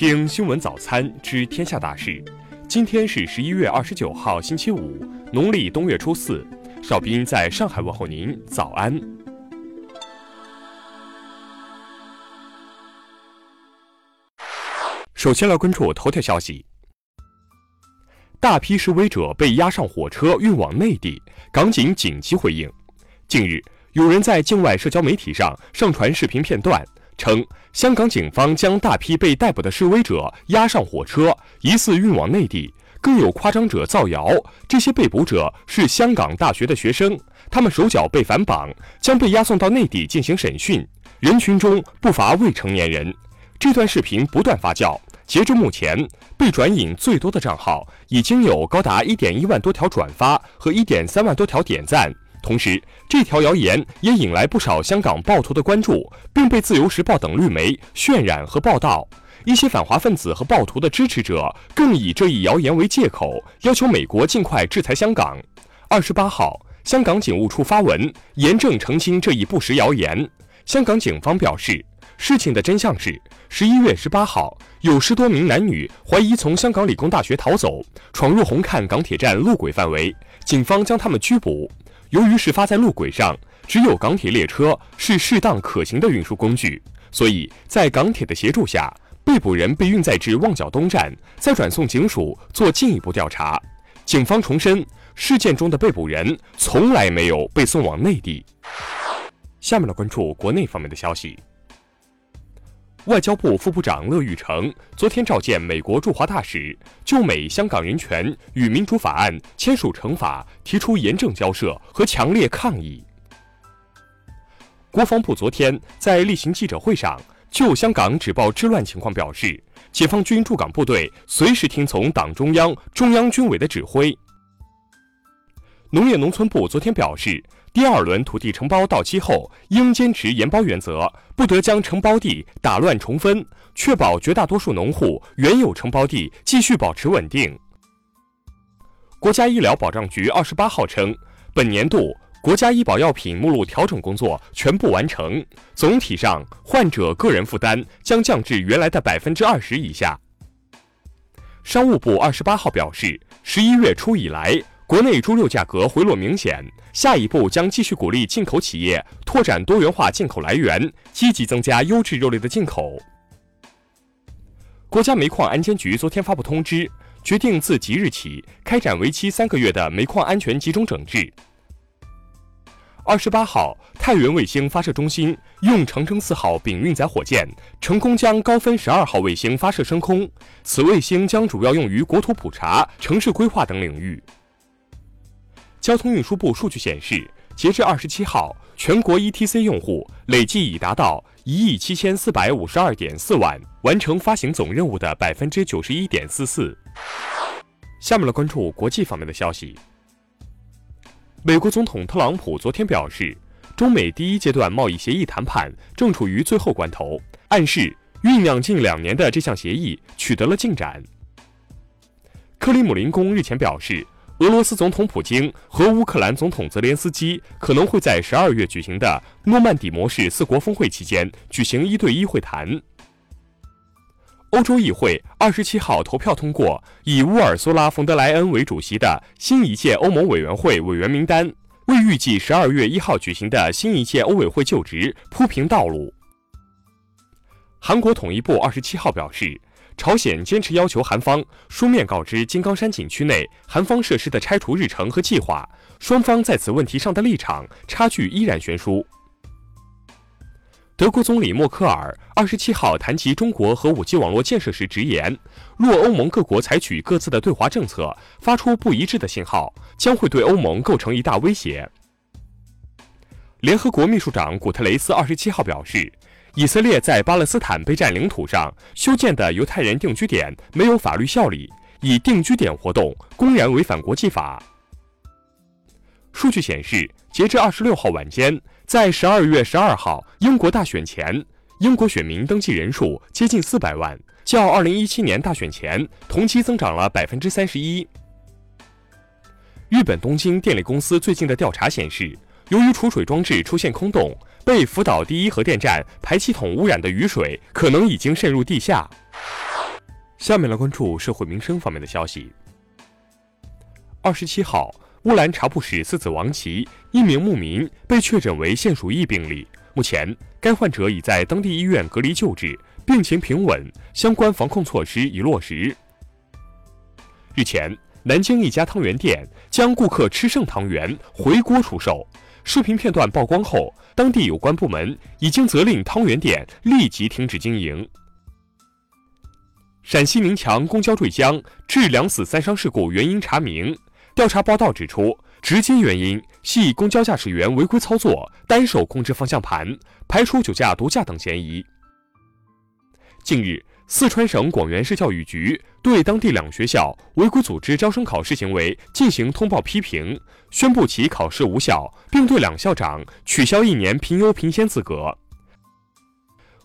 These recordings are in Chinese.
听新闻早餐知天下大事。今天是十一月二十九号，星期五，农历冬月初四。邵斌在上海问候您，早安。首先来关注头条消息：大批示威者被押上火车运往内地，港警紧急回应。近日，有人在境外社交媒体上上传视频片段。称香港警方将大批被逮捕的示威者押上火车，疑似运往内地。更有夸张者造谣，这些被捕者是香港大学的学生，他们手脚被反绑，将被押送到内地进行审讯。人群中不乏未成年人。这段视频不断发酵，截至目前，被转引最多的账号已经有高达一点一万多条转发和一点三万多条点赞。同时，这条谣言也引来不少香港暴徒的关注，并被《自由时报》等绿媒渲染和报道。一些反华分子和暴徒的支持者更以这一谣言为借口，要求美国尽快制裁香港。二十八号，香港警务处发文严正澄清这一不实谣言。香港警方表示，事情的真相是：十一月十八号，有十多名男女怀疑从香港理工大学逃走，闯入红磡港铁站路轨范围，警方将他们拘捕。由于事发在路轨上，只有港铁列车是适当可行的运输工具，所以在港铁的协助下，被捕人被运载至旺角东站，再转送警署做进一步调查。警方重申，事件中的被捕人从来没有被送往内地。下面来关注国内方面的消息。外交部副部长乐玉成昨天召见美国驻华大使，就美香港人权与民主法案签署惩罚提出严正交涉和强烈抗议。国防部昨天在例行记者会上就香港止暴制乱情况表示，解放军驻港部队随时听从党中央、中央军委的指挥。农业农村部昨天表示。第二轮土地承包到期后，应坚持延包原则，不得将承包地打乱重分，确保绝大多数农户原有承包地继续保持稳定。国家医疗保障局二十八号称，本年度国家医保药品目录调整工作全部完成，总体上患者个人负担将降至原来的百分之二十以下。商务部二十八号表示，十一月初以来。国内猪肉价格回落明显，下一步将继续鼓励进口企业拓展多元化进口来源，积极增加优质肉类的进口。国家煤矿安监局昨天发布通知，决定自即日起开展为期三个月的煤矿安全集中整治。二十八号，太原卫星发射中心用长征四号丙运载火箭成功将高分十二号卫星发射升空，此卫星将主要用于国土普查、城市规划等领域。交通运输部数据显示，截至二十七号，全国 ETC 用户累计已达到一亿七千四百五十二点四万，完成发行总任务的百分之九十一点四四。下面来关注国际方面的消息。美国总统特朗普昨天表示，中美第一阶段贸易协议谈判正处于最后关头，暗示酝酿近两年的这项协议取得了进展。克里姆林宫日前表示。俄罗斯总统普京和乌克兰总统泽连斯基可能会在十二月举行的诺曼底模式四国峰会期间举行一对一会谈。欧洲议会二十七号投票通过以乌尔苏拉·冯德莱恩为主席的新一届欧盟委员会委员名单，为预计十二月一号举行的新一届欧委会就职铺平道路。韩国统一部二十七号表示。朝鲜坚持要求韩方书面告知金刚山景区内韩方设施的拆除日程和计划，双方在此问题上的立场差距依然悬殊。德国总理默克尔二十七号谈及中国和五 G 网络建设时直言，若欧盟各国采取各自的对华政策，发出不一致的信号，将会对欧盟构成一大威胁。联合国秘书长古特雷斯二十七号表示。以色列在巴勒斯坦被占领土上修建的犹太人定居点没有法律效力，以定居点活动公然违反国际法。数据显示，截至二十六号晚间，在十二月十二号英国大选前，英国选民登记人数接近四百万，较二零一七年大选前同期增长了百分之三十一。日本东京电力公司最近的调查显示。由于储水装置出现空洞，被福岛第一核电站排气筒污染的雨水可能已经渗入地下。下面来关注社会民生方面的消息。二十七号，乌兰察布市四子王旗一名牧民被确诊为现鼠疫病例，目前该患者已在当地医院隔离救治，病情平稳，相关防控措施已落实。日前，南京一家汤圆店将顾客吃剩汤圆回锅出售，视频片段曝光后，当地有关部门已经责令汤圆店立即停止经营。陕西宁强公交坠江致两死三伤事故原因查明，调查报道指出，直接原因系公交驾驶员违规操作，单手控制方向盘，排除酒驾、毒驾等嫌疑。近日，四川省广元市教育局对当地两学校违规组织招生考试行为进行通报批评，宣布其考试无效，并对两校长取消一年评优评先资格。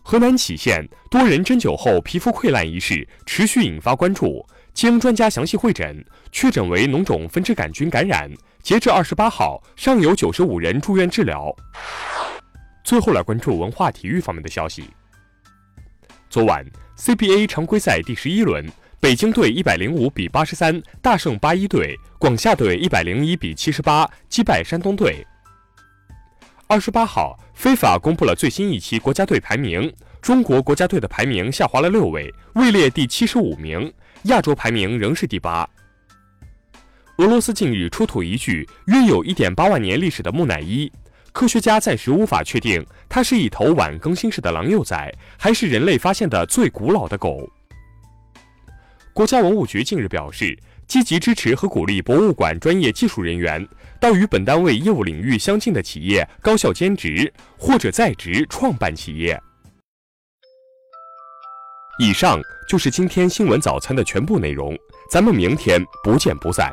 河南杞县多人针灸后皮肤溃烂一事持续引发关注。经专家详细会诊，确诊为脓肿分支杆菌感染。截至二十八号，尚有九十五人住院治疗。最后来关注文化体育方面的消息。昨晚 CBA 常规赛第十一轮，北京队一百零五比八十三大胜八一队，广厦队一百零一比七十八击败山东队。二十八号，非法公布了最新一期国家队排名，中国国家队的排名下滑了六位，位列第七十五名，亚洲排名仍是第八。俄罗斯近日出土一具约有一点八万年历史的木乃伊，科学家暂时无法确定它是一头晚更新世的狼幼崽，还是人类发现的最古老的狗。国家文物局近日表示。积极支持和鼓励博物馆专业技术人员到与本单位业务领域相近的企业高校兼职或者在职创办企业。以上就是今天新闻早餐的全部内容，咱们明天不见不散。